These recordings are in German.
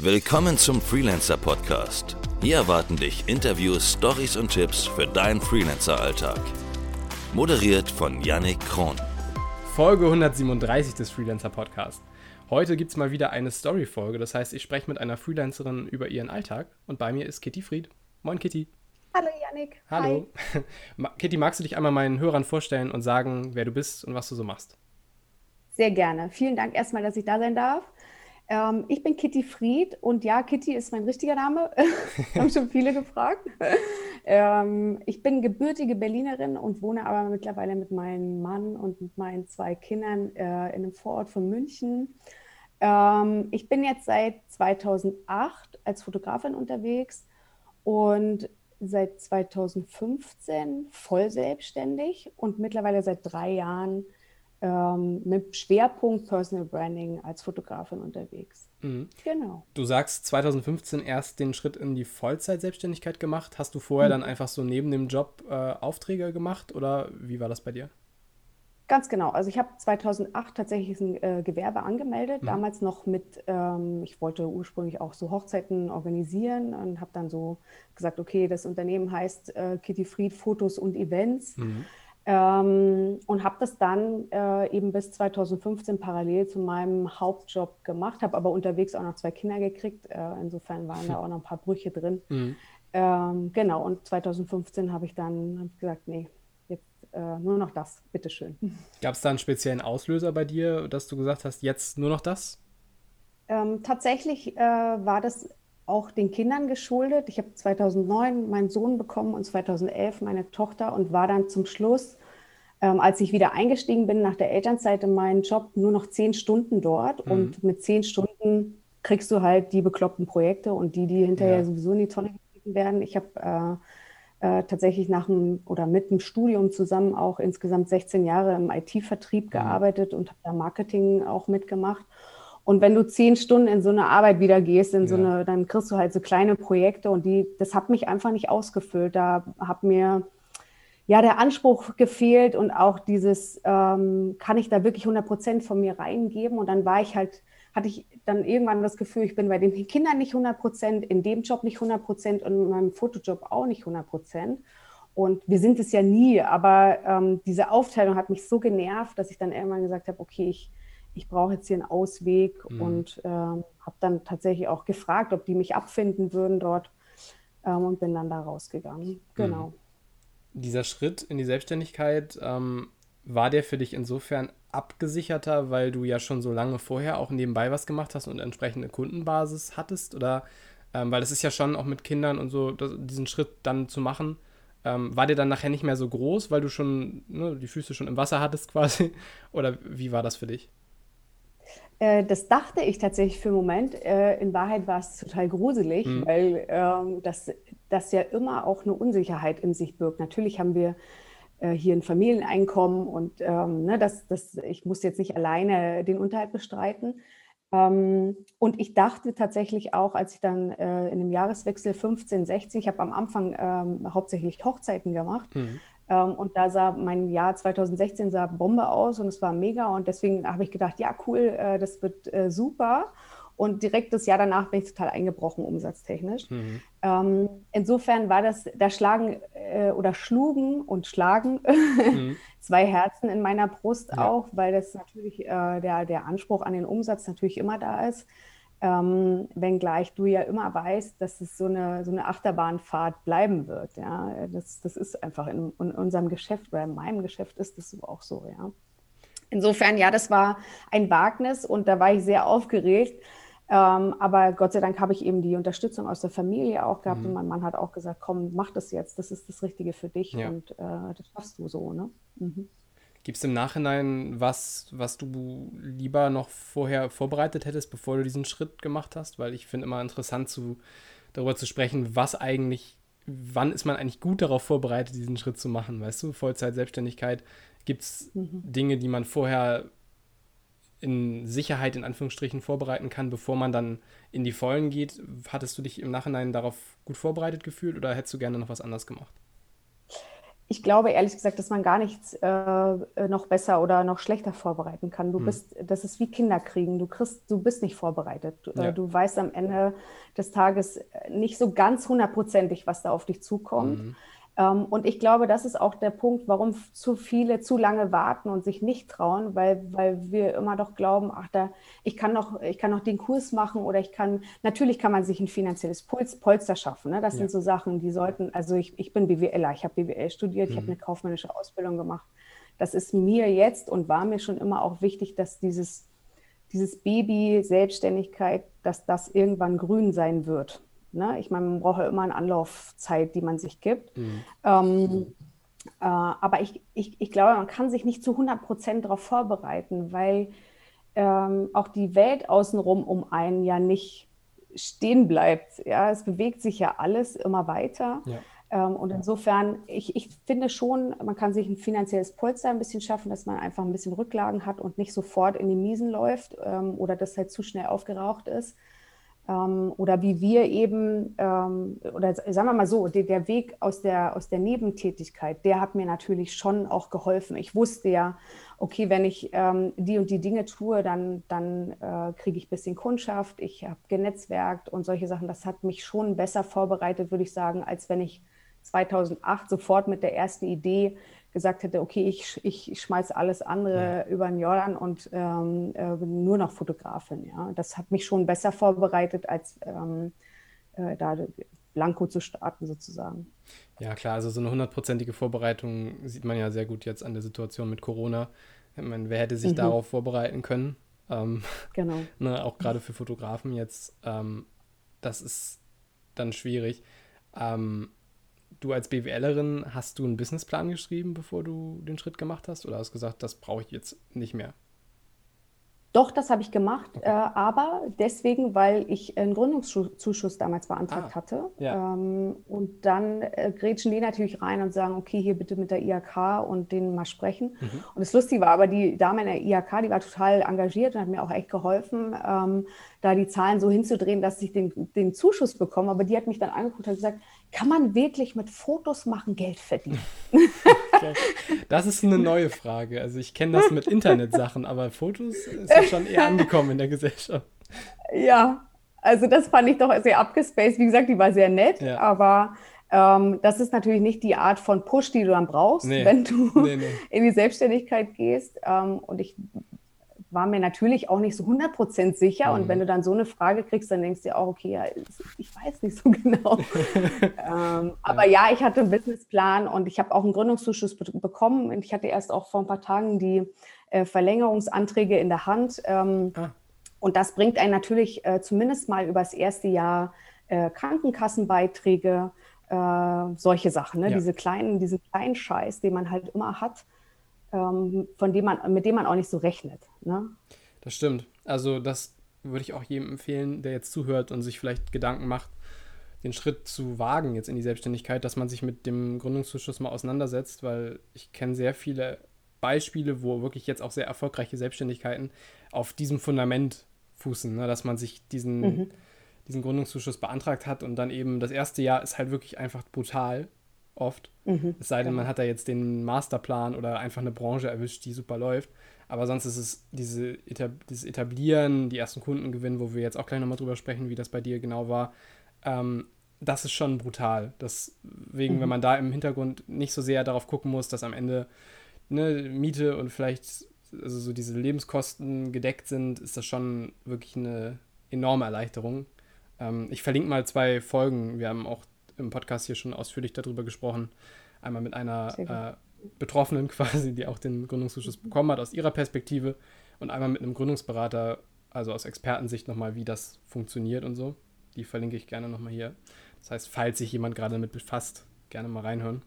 Willkommen zum Freelancer Podcast. Hier erwarten dich Interviews, Stories und Tipps für deinen Freelancer-Alltag. Moderiert von Yannick Kron. Folge 137 des Freelancer Podcasts. Heute gibt es mal wieder eine Story-Folge, das heißt, ich spreche mit einer Freelancerin über ihren Alltag und bei mir ist Kitty Fried. Moin, Kitty. Hallo, Yannick. Hallo. Hi. Kitty, magst du dich einmal meinen Hörern vorstellen und sagen, wer du bist und was du so machst? Sehr gerne. Vielen Dank erstmal, dass ich da sein darf. Ähm, ich bin Kitty Fried und ja, Kitty ist mein richtiger Name. haben schon viele gefragt. ähm, ich bin gebürtige Berlinerin und wohne aber mittlerweile mit meinem Mann und mit meinen zwei Kindern äh, in einem Vorort von München. Ähm, ich bin jetzt seit 2008 als Fotografin unterwegs und seit 2015 voll selbstständig und mittlerweile seit drei Jahren ähm, mit Schwerpunkt Personal Branding als Fotografin unterwegs. Mhm. Genau. Du sagst 2015 erst den Schritt in die Vollzeit-Selbstständigkeit gemacht. Hast du vorher mhm. dann einfach so neben dem Job äh, Aufträge gemacht oder wie war das bei dir? Ganz genau. Also ich habe 2008 tatsächlich ein äh, Gewerbe angemeldet, mhm. damals noch mit, ähm, ich wollte ursprünglich auch so Hochzeiten organisieren und habe dann so gesagt, okay, das Unternehmen heißt äh, Kitty Fried Fotos und Events. Mhm. Ähm, und habe das dann äh, eben bis 2015 parallel zu meinem Hauptjob gemacht, habe aber unterwegs auch noch zwei Kinder gekriegt. Äh, insofern waren da auch noch ein paar Brüche drin. Mhm. Ähm, genau, und 2015 habe ich dann hab gesagt, nee, jetzt äh, nur noch das, bitteschön. Gab es da einen speziellen Auslöser bei dir, dass du gesagt hast, jetzt nur noch das? Ähm, tatsächlich äh, war das auch den Kindern geschuldet. Ich habe 2009 meinen Sohn bekommen und 2011 meine Tochter und war dann zum Schluss, ähm, als ich wieder eingestiegen bin nach der Elternzeit in meinen Job, nur noch zehn Stunden dort. Mhm. Und mit zehn Stunden kriegst du halt die bekloppten Projekte und die, die hinterher ja. sowieso in die Tonne gegeben werden. Ich habe äh, äh, tatsächlich nach dem oder mit dem Studium zusammen auch insgesamt 16 Jahre im IT-Vertrieb mhm. gearbeitet und habe da Marketing auch mitgemacht. Und wenn du zehn Stunden in so eine Arbeit wieder gehst, in so eine, dann kriegst du halt so kleine Projekte und die, das hat mich einfach nicht ausgefüllt. Da hat mir ja der Anspruch gefehlt und auch dieses, ähm, kann ich da wirklich 100 Prozent von mir reingeben? Und dann war ich halt, hatte ich dann irgendwann das Gefühl, ich bin bei den Kindern nicht 100 Prozent, in dem Job nicht 100 Prozent und in meinem Fotojob auch nicht 100 Prozent. Und wir sind es ja nie, aber ähm, diese Aufteilung hat mich so genervt, dass ich dann irgendwann gesagt habe, okay, ich, ich brauche jetzt hier einen Ausweg mhm. und ähm, habe dann tatsächlich auch gefragt, ob die mich abfinden würden dort ähm, und bin dann da rausgegangen. Genau. Mhm. Dieser Schritt in die Selbstständigkeit, ähm, war der für dich insofern abgesicherter, weil du ja schon so lange vorher auch nebenbei was gemacht hast und entsprechende Kundenbasis hattest? Oder ähm, weil das ist ja schon auch mit Kindern und so, das, diesen Schritt dann zu machen, ähm, war der dann nachher nicht mehr so groß, weil du schon ne, die Füße schon im Wasser hattest quasi? Oder wie war das für dich? Äh, das dachte ich tatsächlich für einen Moment. Äh, in Wahrheit war es total gruselig, mhm. weil ähm, das, das ja immer auch eine Unsicherheit in sich birgt. Natürlich haben wir äh, hier ein Familieneinkommen und ähm, ne, das, das, ich muss jetzt nicht alleine den Unterhalt bestreiten. Ähm, und ich dachte tatsächlich auch, als ich dann äh, in dem Jahreswechsel 15, 16, ich habe am Anfang ähm, hauptsächlich Hochzeiten gemacht, mhm. Ähm, und da sah mein Jahr 2016 sah Bombe aus und es war mega. Und deswegen habe ich gedacht, ja, cool, äh, das wird äh, super. Und direkt das Jahr danach bin ich total eingebrochen, umsatztechnisch. Mhm. Ähm, insofern war das, da schlagen äh, oder schlugen und schlagen mhm. zwei Herzen in meiner Brust ja. auch, weil das natürlich äh, der, der Anspruch an den Umsatz natürlich immer da ist. Ähm, wenngleich du ja immer weißt, dass es so eine, so eine Achterbahnfahrt bleiben wird. Ja? Das, das ist einfach in, in unserem Geschäft oder in meinem Geschäft ist das auch so. Ja? Insofern, ja, das war ein Wagnis und da war ich sehr aufgeregt. Ähm, aber Gott sei Dank habe ich eben die Unterstützung aus der Familie auch gehabt mhm. und mein Mann hat auch gesagt, komm, mach das jetzt, das ist das Richtige für dich ja. und äh, das schaffst du so. Ne? Mhm. Gibt es im Nachhinein was, was du lieber noch vorher vorbereitet hättest, bevor du diesen Schritt gemacht hast? Weil ich finde immer interessant, zu, darüber zu sprechen, was eigentlich, wann ist man eigentlich gut darauf vorbereitet, diesen Schritt zu machen? Weißt du, Vollzeit-Selbstständigkeit, gibt es mhm. Dinge, die man vorher in Sicherheit in Anführungsstrichen vorbereiten kann, bevor man dann in die Vollen geht? Hattest du dich im Nachhinein darauf gut vorbereitet gefühlt oder hättest du gerne noch was anderes gemacht? Ich glaube ehrlich gesagt, dass man gar nichts äh, noch besser oder noch schlechter vorbereiten kann. Du hm. bist, das ist wie Kinderkriegen. Du kriegst, du bist nicht vorbereitet. Du, äh, ja. äh, du weißt am Ende des Tages nicht so ganz hundertprozentig, was da auf dich zukommt. Mhm. Ähm, und ich glaube, das ist auch der Punkt, warum zu viele zu lange warten und sich nicht trauen, weil, weil wir immer doch glauben, ach, da, ich kann noch, ich kann noch den Kurs machen oder ich kann, natürlich kann man sich ein finanzielles Polster schaffen. Ne? Das ja. sind so Sachen, die sollten, also ich, ich bin BWLer, ich habe BWL studiert, mhm. ich habe eine kaufmännische Ausbildung gemacht. Das ist mir jetzt und war mir schon immer auch wichtig, dass dieses, dieses Baby Selbstständigkeit, dass das irgendwann grün sein wird. Ne? Ich meine, man braucht ja immer eine Anlaufzeit, die man sich gibt. Mhm. Ähm, äh, aber ich, ich, ich glaube, man kann sich nicht zu 100 Prozent darauf vorbereiten, weil ähm, auch die Welt außenrum um einen ja nicht stehen bleibt. Ja, es bewegt sich ja alles immer weiter. Ja. Ähm, und insofern, ich, ich finde schon, man kann sich ein finanzielles Polster ein bisschen schaffen, dass man einfach ein bisschen Rücklagen hat und nicht sofort in die Miesen läuft ähm, oder das halt zu schnell aufgeraucht ist oder wie wir eben, ähm, oder sagen wir mal so, der, der, Weg aus der, aus der Nebentätigkeit, der hat mir natürlich schon auch geholfen. Ich wusste ja, okay, wenn ich ähm, die und die Dinge tue, dann, dann äh, kriege ich ein bisschen Kundschaft, ich habe genetzwerkt und solche Sachen. Das hat mich schon besser vorbereitet, würde ich sagen, als wenn ich 2008 sofort mit der ersten Idee gesagt hätte, okay, ich, ich schmeiße alles andere ja. über den Jordan und ähm, äh, bin nur noch Fotografin. Ja. Das hat mich schon besser vorbereitet, als ähm, äh, da blanko zu starten sozusagen. Ja, klar, also so eine hundertprozentige Vorbereitung sieht man ja sehr gut jetzt an der Situation mit Corona. Ich meine, wer hätte sich mhm. darauf vorbereiten können? Ähm, genau. ne, auch gerade für Fotografen jetzt. Ähm, das ist dann schwierig. Ähm, du als BWLerin, hast du einen Businessplan geschrieben, bevor du den Schritt gemacht hast? Oder hast du gesagt, das brauche ich jetzt nicht mehr? Doch, das habe ich gemacht, okay. äh, aber deswegen, weil ich einen Gründungszuschuss damals beantragt ah, hatte. Ja. Ähm, und dann äh, grätschen die natürlich rein und sagen, okay, hier bitte mit der IHK und denen mal sprechen. Mhm. Und das Lustige war aber, die Dame in der IHK, die war total engagiert und hat mir auch echt geholfen, ähm, da die Zahlen so hinzudrehen, dass ich den, den Zuschuss bekomme. Aber die hat mich dann angeguckt und gesagt, kann man wirklich mit Fotos machen Geld verdienen? Okay. Das ist eine neue Frage. Also ich kenne das mit Internetsachen, aber Fotos ist ja schon eher angekommen in der Gesellschaft. Ja, also das fand ich doch sehr abgespaced. Wie gesagt, die war sehr nett, ja. aber ähm, das ist natürlich nicht die Art von Push, die du dann brauchst, nee. wenn du nee, nee. in die Selbstständigkeit gehst. Ähm, und ich war mir natürlich auch nicht so 100% sicher. Mhm. Und wenn du dann so eine Frage kriegst, dann denkst du dir auch, okay, ja, ich weiß nicht so genau. ähm, aber ja. ja. ich hatte einen Businessplan und ich habe auch einen Gründungszuschuss be bekommen. Und ich hatte erst auch vor ein paar Tagen die äh, Verlängerungsanträge in der Hand. Ähm, ah. Und das bringt einen natürlich äh, zumindest mal über das erste Jahr äh, Krankenkassenbeiträge, äh, solche Sachen, ne? ja. diese kleinen, diesen kleinen Scheiß, den man halt immer hat von dem man, mit dem man auch nicht so rechnet. Ne? Das stimmt. Also das würde ich auch jedem empfehlen, der jetzt zuhört und sich vielleicht Gedanken macht, den Schritt zu wagen jetzt in die Selbstständigkeit, dass man sich mit dem Gründungszuschuss mal auseinandersetzt, weil ich kenne sehr viele Beispiele, wo wirklich jetzt auch sehr erfolgreiche Selbstständigkeiten auf diesem Fundament fußen, ne? dass man sich diesen, mhm. diesen Gründungszuschuss beantragt hat und dann eben das erste Jahr ist halt wirklich einfach brutal oft. Mhm, es sei denn, man hat da jetzt den Masterplan oder einfach eine Branche erwischt, die super läuft. Aber sonst ist es diese Etab dieses Etablieren, die ersten Kunden gewinnen, wo wir jetzt auch gleich nochmal drüber sprechen, wie das bei dir genau war. Ähm, das ist schon brutal. Deswegen, mhm. wenn man da im Hintergrund nicht so sehr darauf gucken muss, dass am Ende ne, Miete und vielleicht also so diese Lebenskosten gedeckt sind, ist das schon wirklich eine enorme Erleichterung. Ähm, ich verlinke mal zwei Folgen. Wir haben auch im Podcast hier schon ausführlich darüber gesprochen. Einmal mit einer äh, Betroffenen quasi, die auch den Gründungszuschuss bekommen hat, aus ihrer Perspektive. Und einmal mit einem Gründungsberater, also aus Expertensicht nochmal, wie das funktioniert und so. Die verlinke ich gerne nochmal hier. Das heißt, falls sich jemand gerade damit befasst, gerne mal reinhören.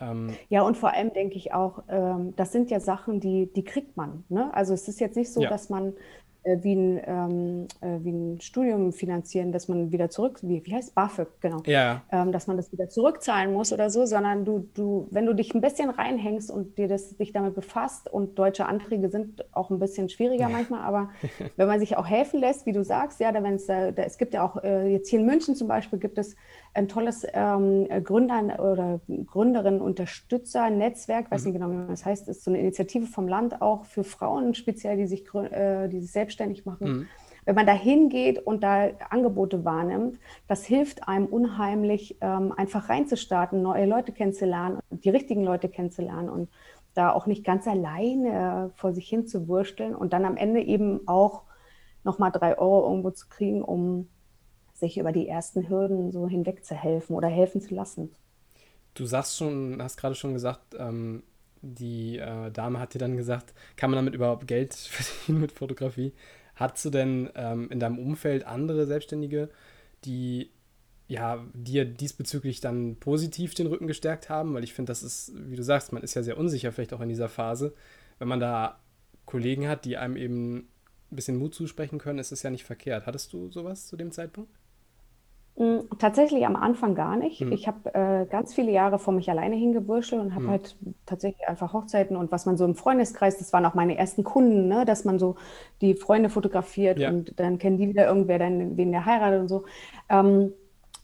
Ähm, ja, und vor allem denke ich auch, ähm, das sind ja Sachen, die, die kriegt man. Ne? Also es ist jetzt nicht so, ja. dass man wie, ein, ähm, äh, wie ein Studium finanzieren, dass man wieder zurück, wie, wie heißt BAföG, genau, ja. ähm, dass man das wieder zurückzahlen muss oder so, sondern du, du, wenn du dich ein bisschen reinhängst und dir das, dich damit befasst und deutsche Anträge sind auch ein bisschen schwieriger manchmal, aber wenn man sich auch helfen lässt, wie du sagst, ja, da, wenn's, da, da, es gibt ja auch, äh, jetzt hier in München zum Beispiel gibt es ein tolles ähm, Gründer- oder Gründerinnen-Unterstützer-Netzwerk, weiß mhm. nicht genau, wie man das heißt, ist so eine Initiative vom Land auch für Frauen speziell, die sich, äh, die sich selbstständig machen. Mhm. Wenn man da hingeht und da Angebote wahrnimmt, das hilft einem unheimlich, ähm, einfach reinzustarten, neue Leute kennenzulernen, die richtigen Leute kennenzulernen und da auch nicht ganz alleine vor sich hin zu wursteln und dann am Ende eben auch nochmal drei Euro irgendwo zu kriegen, um sich über die ersten Hürden so hinweg zu helfen oder helfen zu lassen. Du sagst schon, hast gerade schon gesagt, ähm, die äh, Dame hat dir dann gesagt, kann man damit überhaupt Geld verdienen mit Fotografie? Hast du denn ähm, in deinem Umfeld andere Selbstständige, die ja, dir diesbezüglich dann positiv den Rücken gestärkt haben? Weil ich finde, das ist, wie du sagst, man ist ja sehr unsicher, vielleicht auch in dieser Phase. Wenn man da Kollegen hat, die einem eben ein bisschen Mut zusprechen können, ist es ja nicht verkehrt. Hattest du sowas zu dem Zeitpunkt? Mm, tatsächlich am Anfang gar nicht. Mhm. Ich habe äh, ganz viele Jahre vor mich alleine hingewurschtelt und habe mhm. halt tatsächlich einfach Hochzeiten und was man so im Freundeskreis, das waren auch meine ersten Kunden, ne, dass man so die Freunde fotografiert ja. und dann kennen die wieder irgendwer, dann wen der heiratet und so. Ähm,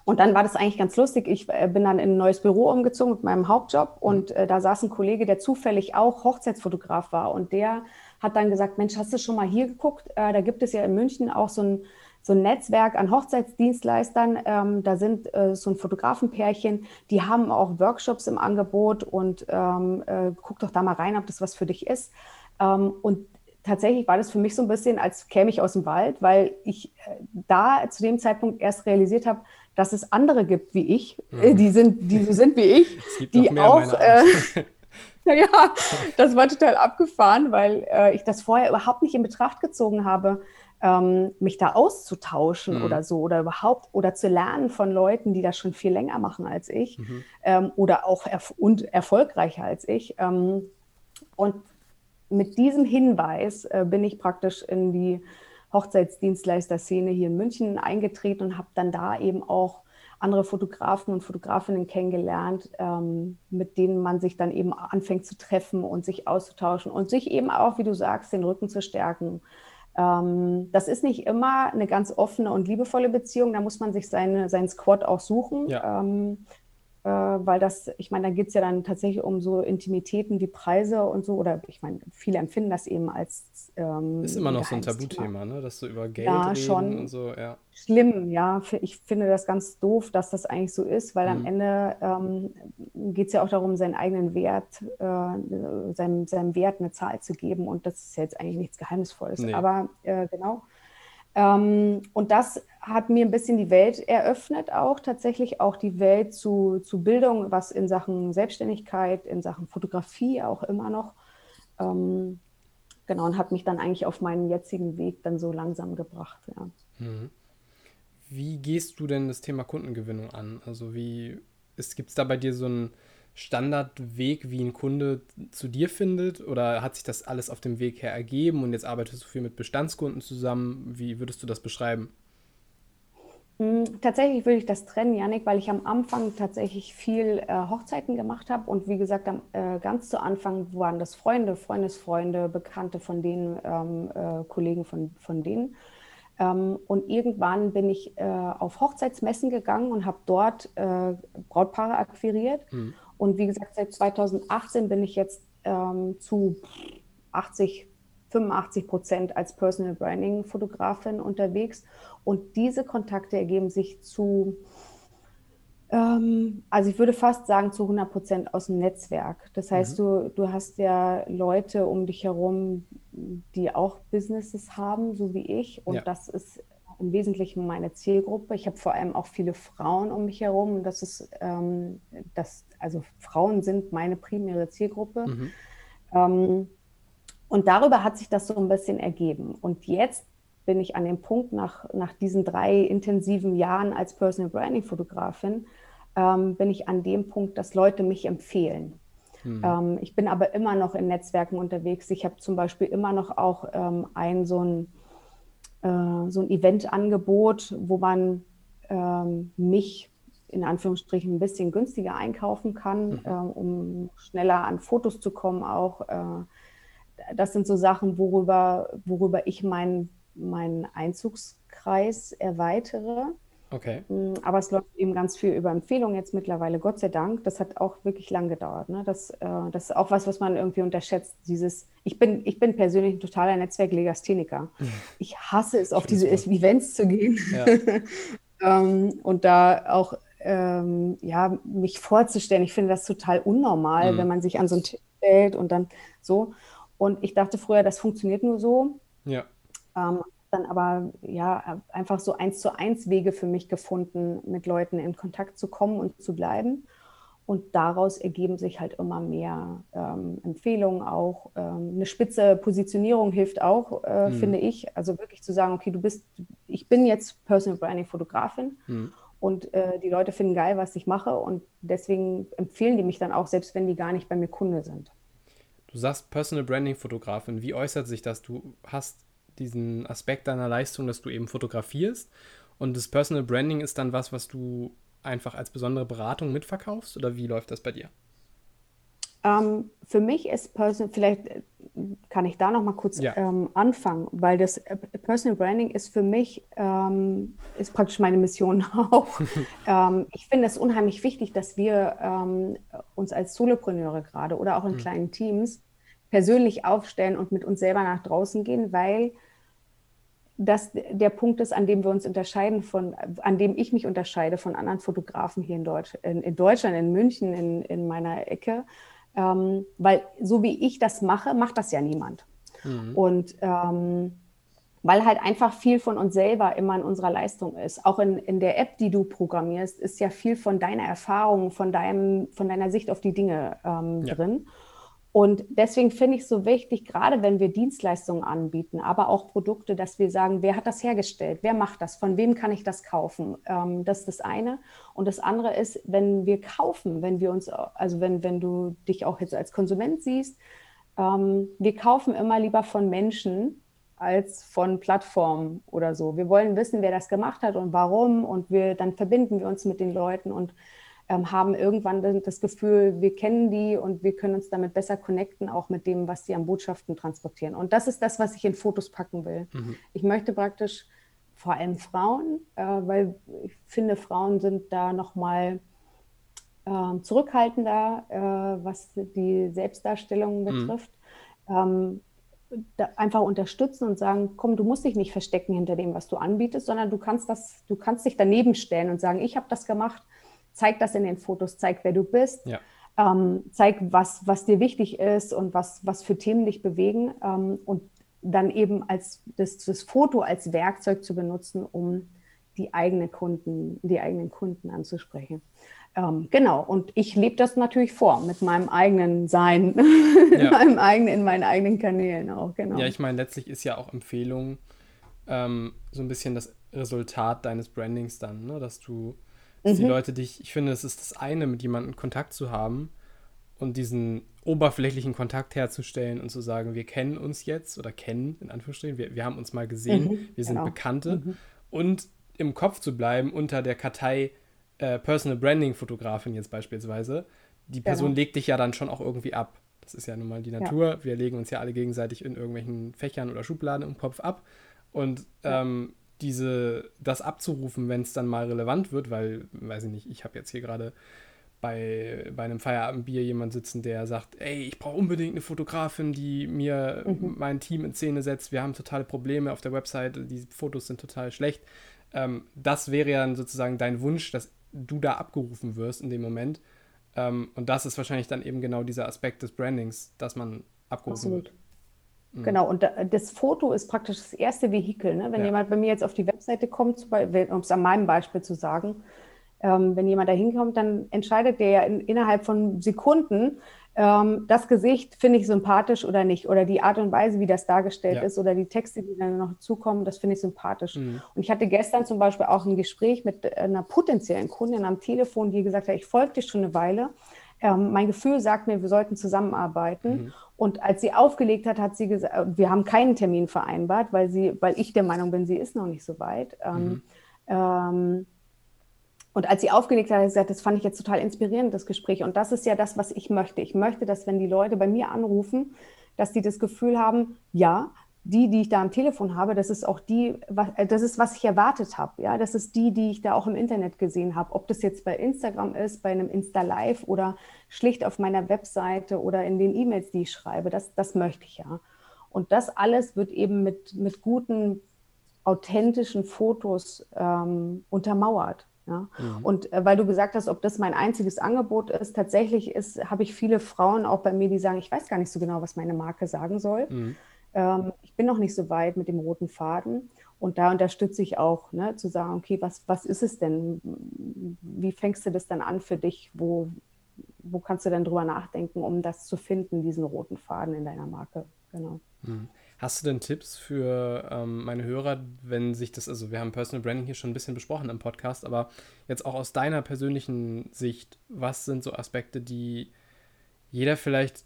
und dann war das eigentlich ganz lustig. Ich äh, bin dann in ein neues Büro umgezogen mit meinem Hauptjob mhm. und äh, da saß ein Kollege, der zufällig auch Hochzeitsfotograf war und der hat dann gesagt, Mensch, hast du schon mal hier geguckt? Äh, da gibt es ja in München auch so ein so ein Netzwerk an Hochzeitsdienstleistern. Ähm, da sind äh, so ein Fotografenpärchen, die haben auch Workshops im Angebot und ähm, äh, guck doch da mal rein, ob das was für dich ist. Ähm, und tatsächlich war das für mich so ein bisschen, als käme ich aus dem Wald, weil ich äh, da zu dem Zeitpunkt erst realisiert habe, dass es andere gibt wie ich, mhm. die sind, die so sind wie ich, die auch. Äh, ja, das war total abgefahren, weil äh, ich das vorher überhaupt nicht in Betracht gezogen habe ähm, mich da auszutauschen mhm. oder so oder überhaupt oder zu lernen von Leuten, die das schon viel länger machen als ich mhm. ähm, oder auch erf und erfolgreicher als ich. Ähm, und mit diesem Hinweis äh, bin ich praktisch in die Hochzeitsdienstleister-Szene hier in München eingetreten und habe dann da eben auch andere Fotografen und Fotografinnen kennengelernt, ähm, mit denen man sich dann eben anfängt zu treffen und sich auszutauschen und sich eben auch, wie du sagst, den Rücken zu stärken das ist nicht immer eine ganz offene und liebevolle Beziehung. Da muss man sich seine, seinen Squad auch suchen. Ja. Äh, weil das, ich meine, da geht es ja dann tatsächlich um so Intimitäten wie Preise und so. Oder ich meine, viele empfinden das eben als. Ähm, ist immer noch so ein Tabuthema, ne? Dass du über Geld ja, reden schon und so, ja. Schlimm, ja. Ich finde das ganz doof, dass das eigentlich so ist, weil mhm. am Ende ähm, geht es ja auch darum, seinen eigenen Wert, äh, seinem, seinem Wert eine Zahl zu geben. Und das ist ja jetzt eigentlich nichts Geheimnisvolles. Nee. Aber äh, genau. Ähm, und das hat mir ein bisschen die Welt eröffnet, auch tatsächlich auch die Welt zu, zu Bildung, was in Sachen Selbstständigkeit, in Sachen Fotografie auch immer noch. Ähm, genau, und hat mich dann eigentlich auf meinen jetzigen Weg dann so langsam gebracht. Ja. Mhm. Wie gehst du denn das Thema Kundengewinnung an? Also wie gibt es da bei dir so ein Standardweg, wie ein Kunde zu dir findet? Oder hat sich das alles auf dem Weg her ergeben und jetzt arbeitest du viel mit Bestandskunden zusammen? Wie würdest du das beschreiben? Hm, tatsächlich würde ich das trennen, Janik, weil ich am Anfang tatsächlich viel äh, Hochzeiten gemacht habe. Und wie gesagt, am, äh, ganz zu Anfang waren das Freunde, Freundesfreunde, Bekannte von denen, ähm, äh, Kollegen von, von denen. Ähm, und irgendwann bin ich äh, auf Hochzeitsmessen gegangen und habe dort äh, Brautpaare akquiriert. Mhm. Und wie gesagt, seit 2018 bin ich jetzt ähm, zu 80, 85 Prozent als Personal Branding Fotografin unterwegs. Und diese Kontakte ergeben sich zu, ähm, also ich würde fast sagen, zu 100 Prozent aus dem Netzwerk. Das heißt, mhm. du, du hast ja Leute um dich herum, die auch Businesses haben, so wie ich. Und ja. das ist im Wesentlichen meine Zielgruppe. Ich habe vor allem auch viele Frauen um mich herum. Und das ist, ähm, das, also Frauen sind meine primäre Zielgruppe. Mhm. Ähm, und darüber hat sich das so ein bisschen ergeben. Und jetzt bin ich an dem Punkt, nach, nach diesen drei intensiven Jahren als Personal Branding Fotografin, ähm, bin ich an dem Punkt, dass Leute mich empfehlen. Mhm. Ähm, ich bin aber immer noch in Netzwerken unterwegs. Ich habe zum Beispiel immer noch auch ähm, ein so ein äh, so ein Eventangebot, wo man ähm, mich in Anführungsstrichen ein bisschen günstiger einkaufen kann, mhm. äh, um schneller an Fotos zu kommen auch. Äh, das sind so Sachen, worüber, worüber ich meinen mein Einzugskreis erweitere. Okay. Mm, aber es läuft eben ganz viel über Empfehlungen jetzt mittlerweile, Gott sei Dank. Das hat auch wirklich lang gedauert. Ne? Das, äh, das ist auch was, was man irgendwie unterschätzt. Dieses, ich bin, ich bin persönlich ein totaler Netzwerklegastheniker. Ich hasse es, auf diese Events zu gehen ja. ähm, und da auch ähm, ja, mich vorzustellen. Ich finde das total unnormal, mhm. wenn man sich an so einen Tisch stellt und dann so. Und ich dachte früher, das funktioniert nur so. Ja. Ähm, dann aber ja einfach so eins zu eins Wege für mich gefunden, mit Leuten in Kontakt zu kommen und zu bleiben. Und daraus ergeben sich halt immer mehr ähm, Empfehlungen auch. Ähm, eine spitze Positionierung hilft auch, äh, mhm. finde ich. Also wirklich zu sagen, okay, du bist, ich bin jetzt Personal Branding Fotografin mhm. und äh, die Leute finden geil, was ich mache und deswegen empfehlen die mich dann auch, selbst wenn die gar nicht bei mir Kunde sind. Du sagst Personal Branding Fotografin. Wie äußert sich das? Du hast diesen Aspekt deiner Leistung, dass du eben fotografierst. Und das Personal Branding ist dann was, was du einfach als besondere Beratung mitverkaufst? Oder wie läuft das bei dir? Ähm, für mich ist Personal, vielleicht äh, kann ich da noch mal kurz ja. ähm, anfangen, weil das äh, Personal Branding ist für mich, ähm, ist praktisch meine Mission auch. Ähm, ich finde es unheimlich wichtig, dass wir ähm, uns als Solopreneure gerade oder auch in mhm. kleinen Teams persönlich aufstellen und mit uns selber nach draußen gehen, weil das der Punkt ist, an dem wir uns unterscheiden von, an dem ich mich unterscheide von anderen Fotografen hier in, Deutsch, in, in Deutschland, in München, in, in meiner Ecke. Ähm, weil so wie ich das mache, macht das ja niemand. Mhm. Und ähm, weil halt einfach viel von uns selber immer in unserer Leistung ist. Auch in, in der App, die du programmierst, ist ja viel von deiner Erfahrung, von, deinem, von deiner Sicht auf die Dinge ähm, ja. drin. Und deswegen finde ich es so wichtig, gerade wenn wir Dienstleistungen anbieten, aber auch Produkte, dass wir sagen, wer hat das hergestellt? Wer macht das? Von wem kann ich das kaufen? Ähm, das ist das eine. Und das andere ist, wenn wir kaufen, wenn wir uns, also wenn, wenn du dich auch jetzt als Konsument siehst, ähm, wir kaufen immer lieber von Menschen als von Plattformen oder so. Wir wollen wissen, wer das gemacht hat und warum. Und wir, dann verbinden wir uns mit den Leuten und haben irgendwann das Gefühl, wir kennen die und wir können uns damit besser connecten, auch mit dem, was sie an Botschaften transportieren. Und das ist das, was ich in Fotos packen will. Mhm. Ich möchte praktisch vor allem Frauen, äh, weil ich finde, Frauen sind da nochmal äh, zurückhaltender, äh, was die Selbstdarstellung mhm. betrifft. Mhm. Ähm, einfach unterstützen und sagen, komm, du musst dich nicht verstecken hinter dem, was du anbietest, sondern du kannst das, du kannst dich daneben stellen und sagen, ich habe das gemacht zeig das in den Fotos, zeig, wer du bist. Ja. Ähm, zeig, was, was dir wichtig ist und was, was für Themen dich bewegen ähm, und dann eben als das, das Foto als Werkzeug zu benutzen, um die eigenen Kunden, die eigenen Kunden anzusprechen. Ähm, genau, und ich lebe das natürlich vor mit meinem eigenen Sein, ja. in, meinem eigenen, in meinen eigenen Kanälen auch, genau. Ja, ich meine, letztlich ist ja auch Empfehlung ähm, so ein bisschen das Resultat deines Brandings dann, ne? dass du dass mhm. die Leute dich, ich finde, es ist das eine, mit jemandem Kontakt zu haben und diesen oberflächlichen Kontakt herzustellen und zu sagen, wir kennen uns jetzt oder kennen, in Anführungsstrichen, wir, wir haben uns mal gesehen, mhm, wir sind genau. Bekannte mhm. und im Kopf zu bleiben unter der Kartei äh, Personal Branding Fotografin jetzt beispielsweise. Die Person genau. legt dich ja dann schon auch irgendwie ab. Das ist ja nun mal die Natur. Ja. Wir legen uns ja alle gegenseitig in irgendwelchen Fächern oder Schubladen im Kopf ab. Und ähm, diese, das abzurufen, wenn es dann mal relevant wird, weil, weiß ich nicht, ich habe jetzt hier gerade bei, bei einem Feierabendbier jemand sitzen, der sagt, ey, ich brauche unbedingt eine Fotografin, die mir mhm. mein Team in Szene setzt. Wir haben totale Probleme auf der Website, die Fotos sind total schlecht. Ähm, das wäre ja dann sozusagen dein Wunsch, dass du da abgerufen wirst in dem Moment. Ähm, und das ist wahrscheinlich dann eben genau dieser Aspekt des Brandings, dass man abgerufen Absolut. wird. Mhm. Genau, und das Foto ist praktisch das erste Vehikel. Ne? Wenn ja. jemand bei mir jetzt auf die Webseite kommt, um es an meinem Beispiel zu sagen, ähm, wenn jemand da hinkommt, dann entscheidet der ja in, innerhalb von Sekunden, ähm, das Gesicht finde ich sympathisch oder nicht. Oder die Art und Weise, wie das dargestellt ja. ist, oder die Texte, die dann noch zukommen, das finde ich sympathisch. Mhm. Und ich hatte gestern zum Beispiel auch ein Gespräch mit einer potenziellen Kundin am Telefon, die gesagt hat, ich folge dir schon eine Weile. Ähm, mein Gefühl sagt mir, wir sollten zusammenarbeiten. Mhm. Und als sie aufgelegt hat, hat sie gesagt, wir haben keinen Termin vereinbart, weil sie, weil ich der Meinung bin, sie ist noch nicht so weit. Ähm, mhm. Ähm, und als sie aufgelegt hat, hat sie gesagt, das fand ich jetzt total inspirierend, das Gespräch. Und das ist ja das, was ich möchte. Ich möchte, dass wenn die Leute bei mir anrufen, dass die das Gefühl haben, ja, die, die ich da am Telefon habe, das ist auch die, was, äh, das ist, was ich erwartet habe. Ja, das ist die, die ich da auch im Internet gesehen habe. Ob das jetzt bei Instagram ist, bei einem Insta Live oder schlicht auf meiner Webseite oder in den E-Mails, die ich schreibe, das, das möchte ich ja. Und das alles wird eben mit, mit guten, authentischen Fotos ähm, untermauert. Ja? Mhm. Und äh, weil du gesagt hast, ob das mein einziges Angebot ist, tatsächlich habe ich viele Frauen auch bei mir, die sagen, ich weiß gar nicht so genau, was meine Marke sagen soll. Mhm ähm, ich bin noch nicht so weit mit dem roten Faden. Und da unterstütze ich auch, ne, zu sagen, okay, was, was ist es denn? Wie fängst du das dann an für dich? Wo, wo kannst du denn drüber nachdenken, um das zu finden, diesen roten Faden in deiner Marke? Genau. Hm. Hast du denn Tipps für ähm, meine Hörer, wenn sich das, also wir haben Personal Branding hier schon ein bisschen besprochen im Podcast, aber jetzt auch aus deiner persönlichen Sicht, was sind so Aspekte, die jeder vielleicht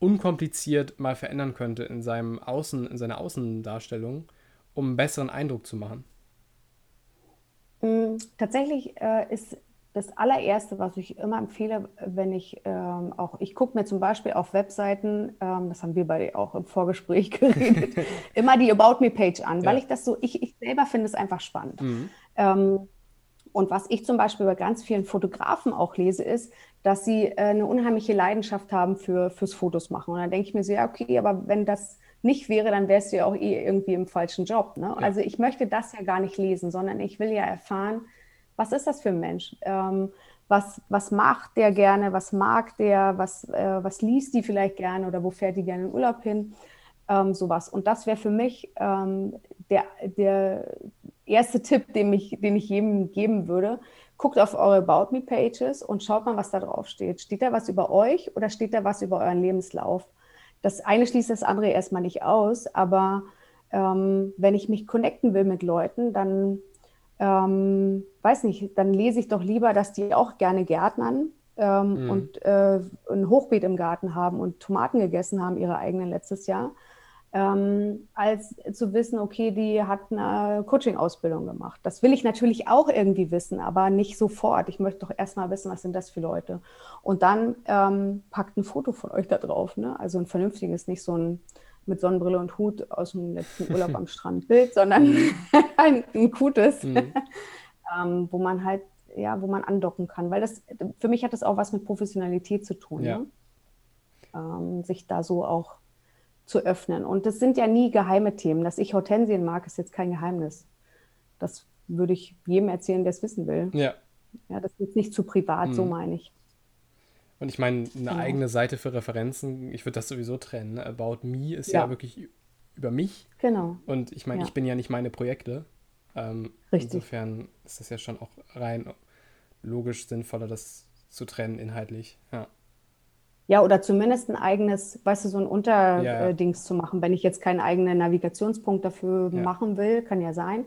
unkompliziert mal verändern könnte in seinem Außen, in seiner Außendarstellung, um einen besseren Eindruck zu machen? Mm, tatsächlich äh, ist das allererste, was ich immer empfehle, wenn ich ähm, auch, ich gucke mir zum Beispiel auf Webseiten, ähm, das haben wir bei auch im Vorgespräch geredet, immer die About Me Page an, weil ich das so, ich, ich selber finde es einfach spannend. Mhm. Ähm, und was ich zum Beispiel bei ganz vielen Fotografen auch lese, ist, dass sie äh, eine unheimliche Leidenschaft haben für, fürs Fotos machen. Und dann denke ich mir so, ja, okay, aber wenn das nicht wäre, dann wärst du ja auch eh irgendwie im falschen Job. Ne? Ja. Also ich möchte das ja gar nicht lesen, sondern ich will ja erfahren, was ist das für ein Mensch? Ähm, was, was macht der gerne? Was mag der? Was, äh, was liest die vielleicht gerne oder wo fährt die gerne in Urlaub hin? Ähm, sowas. Und das wäre für mich ähm, der, der erste Tipp, den ich, den ich jedem geben würde. Guckt auf eure About Me Pages und schaut mal, was da drauf steht. Steht da was über euch oder steht da was über euren Lebenslauf? Das eine schließt das andere erstmal nicht aus, aber ähm, wenn ich mich connecten will mit Leuten, dann ähm, weiß nicht, dann lese ich doch lieber, dass die auch gerne Gärtnern ähm, mhm. und äh, ein Hochbeet im Garten haben und Tomaten gegessen haben, ihre eigenen letztes Jahr, ähm, als zu wissen, okay, die hat eine Coaching-Ausbildung gemacht. Das will ich natürlich auch irgendwie wissen, aber nicht sofort. Ich möchte doch erstmal wissen, was sind das für Leute. Und dann ähm, packt ein Foto von euch da drauf, ne? also ein vernünftiges, nicht so ein mit Sonnenbrille und Hut aus dem letzten Urlaub am Strand Bild, sondern mhm. ein, ein gutes, mhm. ähm, wo man halt, ja, wo man andocken kann. Weil das, für mich hat das auch was mit Professionalität zu tun. Ja. Ne? Ähm, sich da so auch zu öffnen. Und das sind ja nie geheime Themen. Dass ich Hortensien mag, ist jetzt kein Geheimnis. Das würde ich jedem erzählen, der es wissen will. Ja. Ja, das ist nicht zu privat, mhm. so meine ich. Und ich meine, eine genau. eigene Seite für Referenzen, ich würde das sowieso trennen. Ne? About Me ist ja, ja wirklich über mich. Genau. Und ich meine, ja. ich bin ja nicht meine Projekte. Ähm, Richtig. Insofern ist das ja schon auch rein logisch sinnvoller, das zu trennen inhaltlich. Ja. Ja, oder zumindest ein eigenes, weißt du, so ein Unterdings ja. zu machen. Wenn ich jetzt keinen eigenen Navigationspunkt dafür ja. machen will, kann ja sein.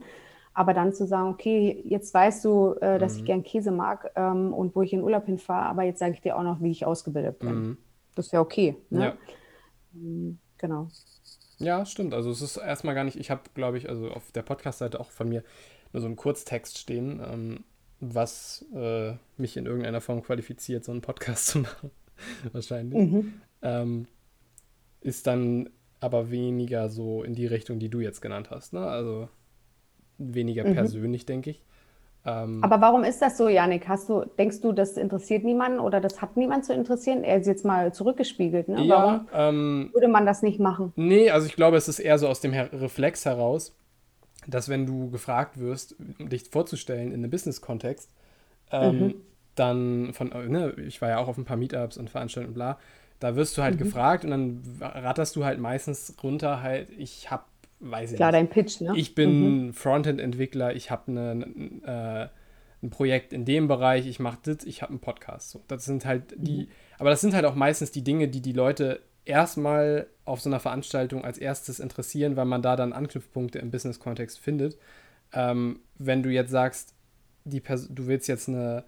Aber dann zu sagen, okay, jetzt weißt du, äh, dass mhm. ich gern Käse mag ähm, und wo ich in Urlaub hinfahre, aber jetzt sage ich dir auch noch, wie ich ausgebildet bin. Mhm. Das ist ja okay. Ne? Ja. Mhm, genau. Ja, stimmt. Also es ist erstmal gar nicht, ich habe, glaube ich, also auf der Podcast-Seite auch von mir nur so einen Kurztext stehen, ähm, was äh, mich in irgendeiner Form qualifiziert, so einen Podcast zu machen. wahrscheinlich. Mhm. Ähm, ist dann aber weniger so in die Richtung, die du jetzt genannt hast. Ne? Also weniger mhm. persönlich, denke ich. Ähm, aber warum ist das so, Janik? Hast du, denkst du, das interessiert niemanden oder das hat niemand zu interessieren? Er ist jetzt mal zurückgespiegelt. Ne? Ja, warum ähm, würde man das nicht machen? Nee, also ich glaube, es ist eher so aus dem Reflex heraus, dass wenn du gefragt wirst, dich vorzustellen in einem Business-Kontext, ähm, mhm dann von, ne, ich war ja auch auf ein paar Meetups und Veranstaltungen, bla, da wirst du halt mhm. gefragt und dann ratterst du halt meistens runter halt, ich habe, weiß ich Klar, nicht. dein Pitch, ne? Ich bin mhm. Frontend-Entwickler, ich habe eine, äh, ein Projekt in dem Bereich, ich mache das, ich habe einen Podcast. So, das sind halt die, mhm. aber das sind halt auch meistens die Dinge, die die Leute erstmal auf so einer Veranstaltung als erstes interessieren, weil man da dann Anknüpfpunkte im Business-Kontext findet. Ähm, wenn du jetzt sagst, die du willst jetzt eine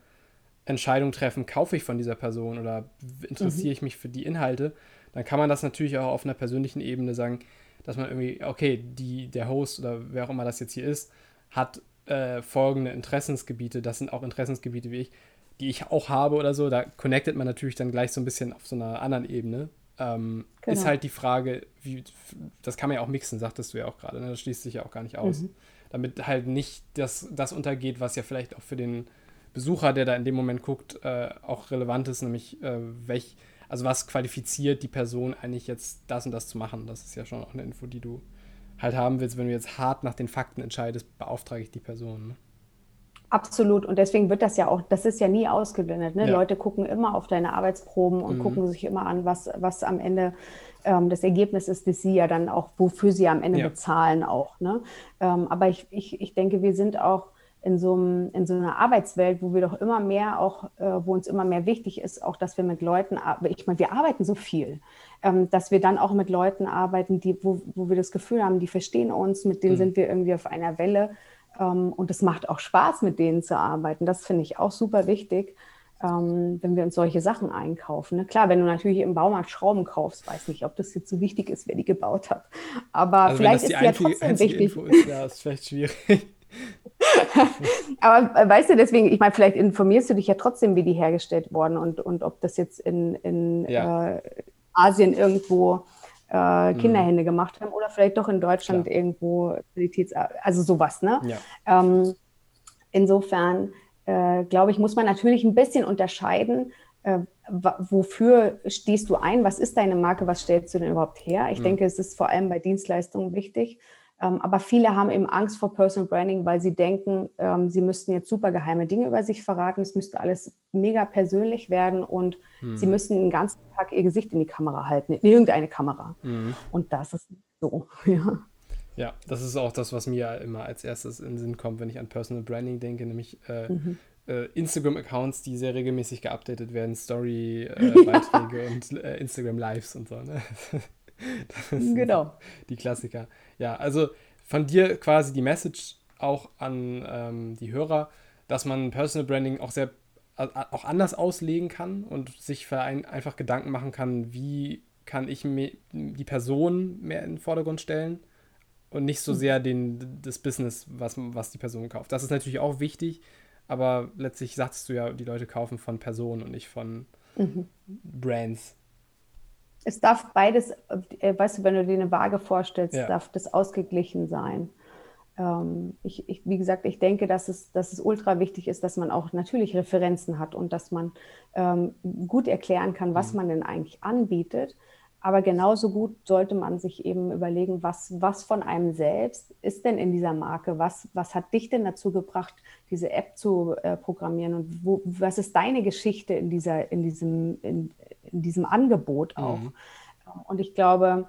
Entscheidung treffen, kaufe ich von dieser Person oder interessiere mhm. ich mich für die Inhalte, dann kann man das natürlich auch auf einer persönlichen Ebene sagen, dass man irgendwie, okay, die, der Host oder wer auch immer das jetzt hier ist, hat äh, folgende Interessensgebiete, das sind auch Interessensgebiete wie ich, die ich auch habe oder so, da connectet man natürlich dann gleich so ein bisschen auf so einer anderen Ebene. Ähm, genau. Ist halt die Frage, wie, das kann man ja auch mixen, sagtest du ja auch gerade, ne? das schließt sich ja auch gar nicht aus. Mhm. Damit halt nicht das, das untergeht, was ja vielleicht auch für den Besucher, der da in dem Moment guckt, äh, auch relevant ist, nämlich äh, welch, also was qualifiziert die Person eigentlich jetzt das und das zu machen. Das ist ja schon auch eine Info, die du halt haben willst. Wenn du jetzt hart nach den Fakten entscheidest, beauftrage ich die Person. Ne? Absolut. Und deswegen wird das ja auch, das ist ja nie ausgeblendet. Ne? Ja. Leute gucken immer auf deine Arbeitsproben und mhm. gucken sich immer an, was, was am Ende ähm, das Ergebnis ist, das sie ja dann auch, wofür sie am Ende ja. bezahlen auch. Ne? Ähm, aber ich, ich, ich denke, wir sind auch in so, einem, in so einer Arbeitswelt, wo wir doch immer mehr auch, äh, wo uns immer mehr wichtig ist, auch, dass wir mit Leuten, ich meine, wir arbeiten so viel, ähm, dass wir dann auch mit Leuten arbeiten, die, wo, wo wir das Gefühl haben, die verstehen uns, mit denen mhm. sind wir irgendwie auf einer Welle ähm, und es macht auch Spaß, mit denen zu arbeiten. Das finde ich auch super wichtig, ähm, wenn wir uns solche Sachen einkaufen. Ne? Klar, wenn du natürlich im Baumarkt Schrauben kaufst, weiß nicht, ob das jetzt so wichtig ist, wer die gebaut hat. Aber also vielleicht ist die ja trotzdem wichtig. Ist, ja, ist vielleicht schwierig. Aber weißt du, deswegen, ich meine, vielleicht informierst du dich ja trotzdem, wie die hergestellt wurden und, und ob das jetzt in, in ja. äh, Asien irgendwo äh, mhm. Kinderhände mhm. gemacht haben oder vielleicht doch in Deutschland Klar. irgendwo Qualitäts also sowas, ne? Ja. Ähm, insofern, äh, glaube ich, muss man natürlich ein bisschen unterscheiden, äh, wofür stehst du ein, was ist deine Marke, was stellst du denn überhaupt her? Ich mhm. denke, es ist vor allem bei Dienstleistungen wichtig. Ähm, aber viele haben eben Angst vor Personal Branding, weil sie denken, ähm, sie müssten jetzt super geheime Dinge über sich verraten. Es müsste alles mega persönlich werden und mhm. sie müssen den ganzen Tag ihr Gesicht in die Kamera halten, in irgendeine Kamera. Mhm. Und das ist so, ja. Ja, das ist auch das, was mir immer als erstes in den Sinn kommt, wenn ich an Personal Branding denke, nämlich äh, mhm. äh, Instagram-Accounts, die sehr regelmäßig geupdatet werden, Story-Beiträge äh, und äh, Instagram-Lives und so. Ne? genau. Die Klassiker. Ja, also von dir quasi die Message auch an ähm, die Hörer, dass man Personal Branding auch sehr auch anders auslegen kann und sich für ein, einfach Gedanken machen kann, wie kann ich mir die Person mehr in den Vordergrund stellen und nicht so mhm. sehr den, das Business, was, was die Person kauft. Das ist natürlich auch wichtig, aber letztlich sagst du ja, die Leute kaufen von Personen und nicht von mhm. Brands es darf beides, äh, weißt du, wenn du dir eine Waage vorstellst, ja. darf das ausgeglichen sein. Ähm, ich, ich, wie gesagt, ich denke, dass es, dass es ultra wichtig ist, dass man auch natürlich Referenzen hat und dass man ähm, gut erklären kann, was mhm. man denn eigentlich anbietet. Aber genauso gut sollte man sich eben überlegen, was, was von einem selbst ist denn in dieser Marke? Was, was hat dich denn dazu gebracht, diese App zu äh, programmieren? Und wo, was ist deine Geschichte in, dieser, in, diesem, in, in diesem Angebot auch? Mhm. Und ich glaube,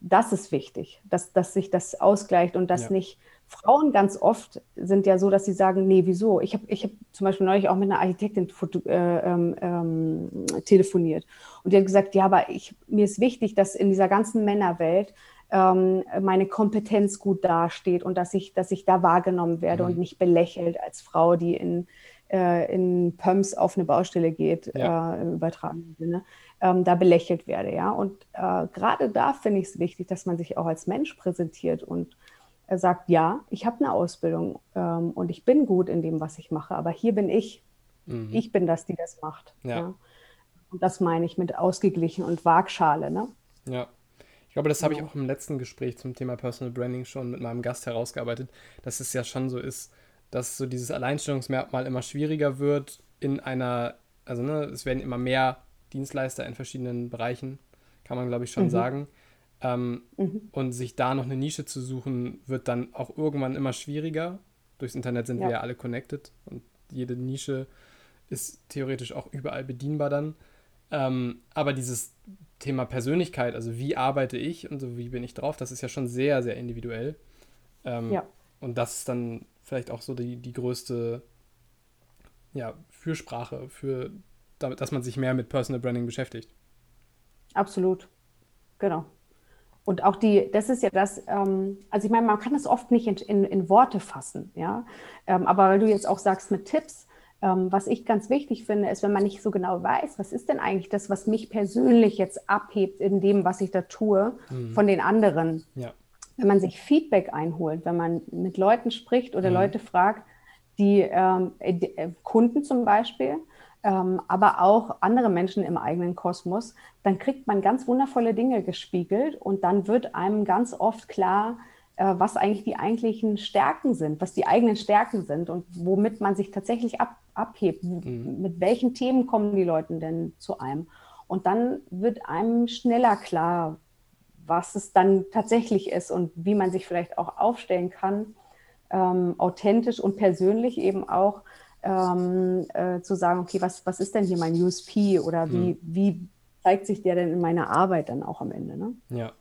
das ist wichtig, dass, dass sich das ausgleicht und dass ja. nicht Frauen ganz oft sind ja so, dass sie sagen, nee, wieso? Ich habe ich hab zum Beispiel neulich auch mit einer Architektin äh, ähm, ähm, telefoniert und die hat gesagt, ja, aber ich, mir ist wichtig, dass in dieser ganzen Männerwelt ähm, meine Kompetenz gut dasteht und dass ich, dass ich da wahrgenommen werde mhm. und nicht belächelt als Frau, die in, äh, in Pumps auf eine Baustelle geht, ja. äh, im übertragenen Sinne, ähm, da belächelt werde. Ja? Und äh, gerade da finde ich es wichtig, dass man sich auch als Mensch präsentiert und er sagt, ja, ich habe eine Ausbildung ähm, und ich bin gut in dem, was ich mache, aber hier bin ich. Mhm. Ich bin das, die das macht. Ja. ja. Und das meine ich mit ausgeglichen und Waagschale. Ne? Ja. Ich glaube, das habe ich auch im letzten Gespräch zum Thema Personal Branding schon mit meinem Gast herausgearbeitet, dass es ja schon so ist, dass so dieses Alleinstellungsmerkmal immer schwieriger wird in einer, also ne, es werden immer mehr Dienstleister in verschiedenen Bereichen, kann man glaube ich schon mhm. sagen. Ähm, mhm. Und sich da noch eine Nische zu suchen, wird dann auch irgendwann immer schwieriger. Durchs Internet sind ja. wir ja alle connected und jede Nische ist theoretisch auch überall bedienbar dann. Ähm, aber dieses Thema Persönlichkeit, also wie arbeite ich und so wie bin ich drauf, das ist ja schon sehr, sehr individuell. Ähm, ja. Und das ist dann vielleicht auch so die, die größte ja, Fürsprache für, dass man sich mehr mit Personal Branding beschäftigt. Absolut. Genau. Und auch die, das ist ja das, ähm, also ich meine, man kann das oft nicht in, in, in Worte fassen, ja. Ähm, aber weil du jetzt auch sagst mit Tipps, Ähm, was ich ganz wichtig finde, ist, wenn man nicht so genau weiß, was ist denn eigentlich das, was mich persönlich jetzt abhebt in dem, was ich da tue, mhm. von den anderen. Ja. Wenn man sich Feedback einholt, wenn man mit Leuten spricht oder mhm. Leute fragt, die ähm, äh, Kunden zum Beispiel, ähm, aber auch andere Menschen im eigenen Kosmos, dann kriegt man ganz wundervolle Dinge gespiegelt und dann wird einem ganz oft klar, äh, was eigentlich die eigentlichen Stärken sind, was die eigenen Stärken sind und womit man sich tatsächlich ab, abhebt. Mhm. Mit welchen Themen kommen die Leute denn zu einem? Und dann wird einem schneller klar, was es dann tatsächlich ist und wie man sich vielleicht auch aufstellen kann, ähm, authentisch und persönlich eben auch ähm, äh, zu sagen, okay, was, was ist denn hier mein USP oder wie, mhm. wie zeigt sich der denn in meiner Arbeit dann auch am Ende? Ne? Ja,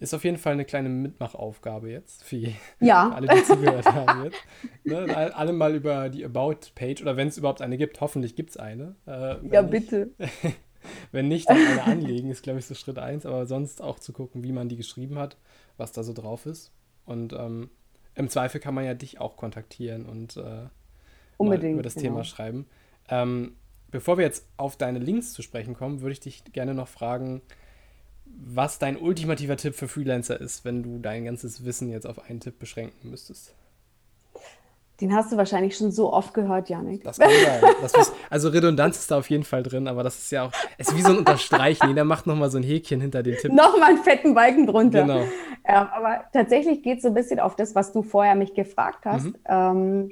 ist auf jeden Fall eine kleine Mitmachaufgabe jetzt für ja. alle, die zugehört haben jetzt. Ne? Alle mal über die About-Page oder wenn es überhaupt eine gibt, hoffentlich gibt es eine. Äh, ja, nicht, bitte. wenn nicht, dann eine anlegen, ist glaube ich so Schritt 1, aber sonst auch zu gucken, wie man die geschrieben hat, was da so drauf ist. Und ähm, im Zweifel kann man ja dich auch kontaktieren und äh, Unbedingt, über das genau. Thema schreiben. Ähm, bevor wir jetzt auf deine Links zu sprechen kommen, würde ich dich gerne noch fragen, was dein ultimativer Tipp für Freelancer ist, wenn du dein ganzes Wissen jetzt auf einen Tipp beschränken müsstest. Den hast du wahrscheinlich schon so oft gehört, Janik. Das kann sein. Das ist, also Redundanz ist da auf jeden Fall drin, aber das ist ja auch, es ist wie so ein Unterstreichen. Jeder macht nochmal so ein Häkchen hinter den Tipp. Nochmal einen fetten Balken drunter. Genau. Ähm, aber tatsächlich geht es so ein bisschen auf das, was du vorher mich gefragt hast. Mhm. Ähm,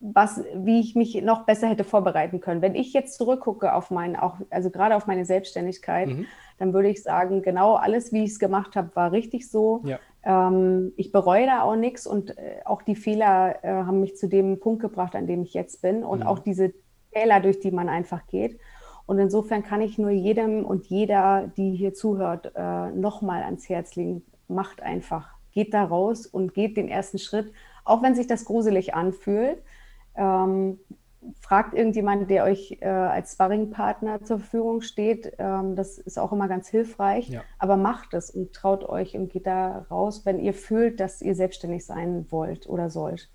was, wie ich mich noch besser hätte vorbereiten können. Wenn ich jetzt zurückgucke auf meinen, auch, also gerade auf meine Selbstständigkeit, mhm dann würde ich sagen, genau alles, wie ich es gemacht habe, war richtig so. Ja. Ähm, ich bereue da auch nichts und äh, auch die Fehler äh, haben mich zu dem Punkt gebracht, an dem ich jetzt bin und mhm. auch diese Fehler, durch die man einfach geht. Und insofern kann ich nur jedem und jeder, die hier zuhört, äh, nochmal ans Herz legen, macht einfach, geht da raus und geht den ersten Schritt, auch wenn sich das gruselig anfühlt. Ähm, fragt irgendjemand, der euch äh, als Sparringpartner zur Verfügung steht. Ähm, das ist auch immer ganz hilfreich. Ja. Aber macht es und traut euch und geht da raus, wenn ihr fühlt, dass ihr selbstständig sein wollt oder sollt.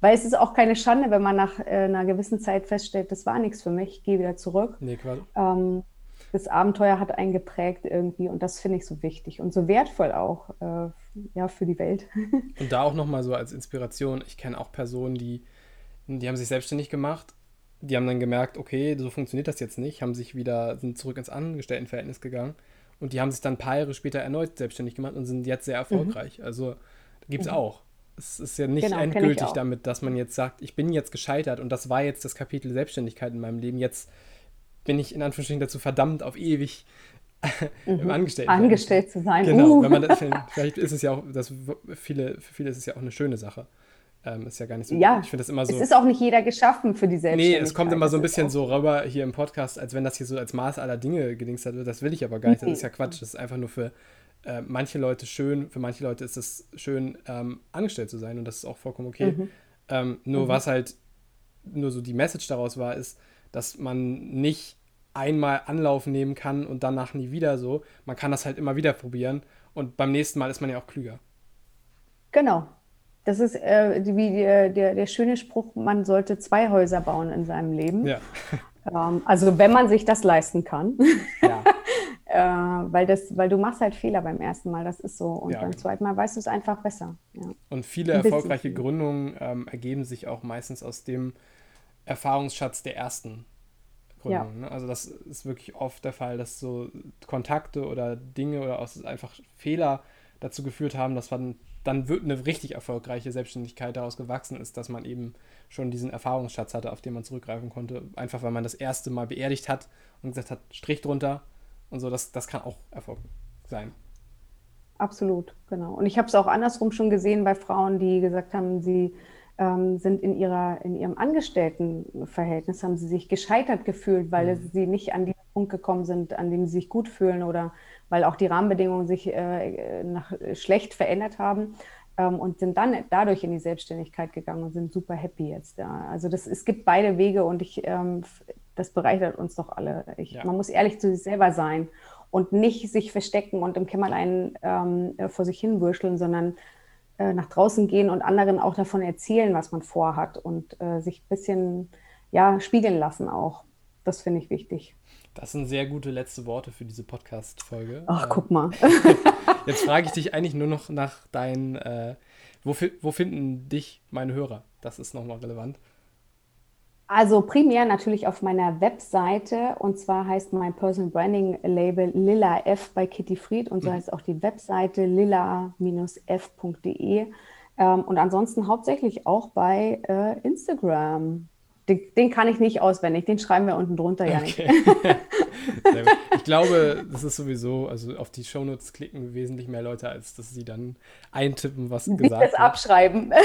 Weil es ist auch keine Schande, wenn man nach äh, einer gewissen Zeit feststellt, das war nichts für mich, ich gehe wieder zurück. Nee, ähm, das Abenteuer hat einen geprägt irgendwie und das finde ich so wichtig und so wertvoll auch äh, ja, für die Welt. Und da auch nochmal so als Inspiration, ich kenne auch Personen, die die haben sich selbstständig gemacht. Die haben dann gemerkt, okay, so funktioniert das jetzt nicht, haben sich wieder, sind zurück ins Angestelltenverhältnis gegangen und die haben sich dann ein paar Jahre später erneut selbstständig gemacht und sind jetzt sehr erfolgreich. Mhm. Also gibt es mhm. auch. Es ist ja nicht genau, endgültig damit, dass man jetzt sagt, ich bin jetzt gescheitert und das war jetzt das Kapitel Selbstständigkeit in meinem Leben. Jetzt bin ich in Anführungsstrichen dazu verdammt, auf ewig mhm. im Angestellten angestellt zu sein. Genau, uh. wenn man das, vielleicht ist es ja auch, das viele, für viele ist es ja auch eine schöne Sache. Ähm, ist ja gar nicht so. Ja, ich finde das immer so. Es ist auch nicht jeder geschaffen für die Selbstständigkeit. Nee, es kommt immer so ein bisschen so rüber hier im Podcast, als wenn das hier so als Maß aller Dinge gedingst wird. Das will ich aber gar nicht. Das ist ja Quatsch. Das ist einfach nur für äh, manche Leute schön. Für manche Leute ist es schön, ähm, angestellt zu sein und das ist auch vollkommen okay. Mhm. Ähm, nur mhm. was halt, nur so die Message daraus war, ist, dass man nicht einmal Anlauf nehmen kann und danach nie wieder so. Man kann das halt immer wieder probieren und beim nächsten Mal ist man ja auch klüger. Genau, das ist äh, wie der, der, der, schöne Spruch, man sollte zwei Häuser bauen in seinem Leben. Ja. Ähm, also wenn man sich das leisten kann. Ja. äh, weil, das, weil du machst halt Fehler beim ersten Mal, das ist so. Und ja, beim genau. zweiten Mal weißt du es einfach besser. Und viele erfolgreiche Gründungen ähm, ergeben sich auch meistens aus dem Erfahrungsschatz der ersten Gründung. Ne? Also das ist wirklich oft der Fall, dass so Kontakte oder Dinge oder auch einfach Fehler dazu geführt haben, dass man dann wird eine richtig erfolgreiche Selbstständigkeit daraus gewachsen ist, dass man eben schon diesen Erfahrungsschatz hatte, auf den man zurückgreifen konnte. Einfach weil man das erste Mal beerdigt hat und gesagt hat, Strich drunter und so, das, das kann auch Erfolg sein. Absolut, genau. Und ich habe es auch andersrum schon gesehen bei Frauen, die gesagt haben, sie ähm, sind in, ihrer, in ihrem Angestelltenverhältnis, haben sie sich gescheitert gefühlt, weil mhm. sie nicht an den Punkt gekommen sind, an dem sie sich gut fühlen oder weil auch die Rahmenbedingungen sich äh, nach, schlecht verändert haben ähm, und sind dann dadurch in die Selbstständigkeit gegangen und sind super happy jetzt. Ja. Also das, es gibt beide Wege und ich, ähm, das bereichert uns doch alle. Ich, ja. Man muss ehrlich zu sich selber sein und nicht sich verstecken und im Kämmerlein ähm, vor sich hin würscheln, sondern äh, nach draußen gehen und anderen auch davon erzählen, was man vorhat und äh, sich ein bisschen ja, spiegeln lassen auch. Das finde ich wichtig. Das sind sehr gute letzte Worte für diese Podcast-Folge. Ach, äh, guck mal. Jetzt frage ich dich eigentlich nur noch nach deinen, äh, wo, wo finden dich meine Hörer? Das ist nochmal relevant. Also primär natürlich auf meiner Webseite und zwar heißt mein Personal Branding Label Lilla F bei Kitty Fried und so mhm. heißt auch die Webseite lilla-f.de ähm, und ansonsten hauptsächlich auch bei äh, Instagram. Den, den, kann ich nicht auswendig, den schreiben wir unten drunter, ja okay. ich glaube, das ist sowieso, also auf die Shownotes klicken wesentlich mehr Leute, als dass sie dann eintippen, was Nicht gesagt wird. das abschreiben.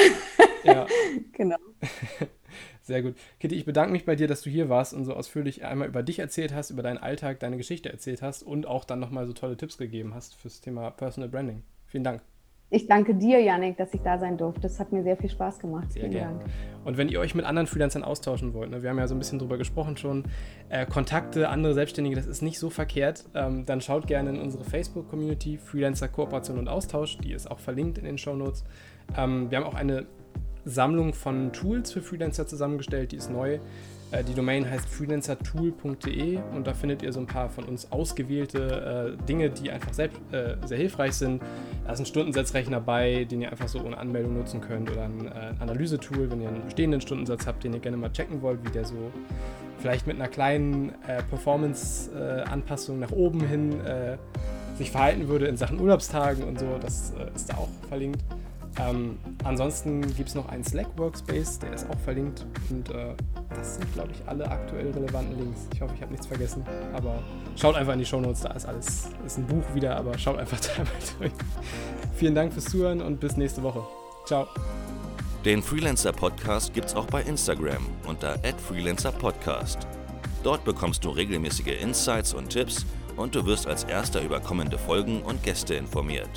Ja. genau. Sehr gut. Kitty, ich bedanke mich bei dir, dass du hier warst und so ausführlich einmal über dich erzählt hast, über deinen Alltag, deine Geschichte erzählt hast und auch dann nochmal so tolle Tipps gegeben hast fürs Thema Personal Branding. Vielen Dank. Ich danke dir, Janik, dass ich da sein durfte. Das hat mir sehr viel Spaß gemacht. Sehr gerne. Und wenn ihr euch mit anderen Freelancern austauschen wollt, ne, wir haben ja so ein bisschen drüber gesprochen schon, äh, Kontakte, andere Selbstständige, das ist nicht so verkehrt, ähm, dann schaut gerne in unsere Facebook-Community Freelancer Kooperation und Austausch, die ist auch verlinkt in den Show Notes. Ähm, wir haben auch eine Sammlung von Tools für Freelancer zusammengestellt, die ist neu. Äh, die Domain heißt freelancertool.de und da findet ihr so ein paar von uns ausgewählte äh, Dinge, die einfach selbst, äh, sehr hilfreich sind. Da ist ein Stundensatzrechner bei, den ihr einfach so ohne Anmeldung nutzen könnt oder ein äh, Analysetool, wenn ihr einen bestehenden Stundensatz habt, den ihr gerne mal checken wollt, wie der so vielleicht mit einer kleinen äh, Performance-Anpassung nach oben hin äh, sich verhalten würde in Sachen Urlaubstagen und so. Das ist da auch verlinkt. Ähm, ansonsten gibt es noch einen Slack-Workspace, der ist auch verlinkt. Und äh, das sind, glaube ich, alle aktuell relevanten Links. Ich hoffe, ich habe nichts vergessen. Aber schaut einfach in die Shownotes, da ist alles. Ist ein Buch wieder, aber schaut einfach da mal durch. Vielen Dank fürs Zuhören und bis nächste Woche. Ciao. Den Freelancer Podcast gibt's auch bei Instagram unter @freelancerpodcast. Dort bekommst du regelmäßige Insights und Tipps und du wirst als erster über kommende Folgen und Gäste informiert.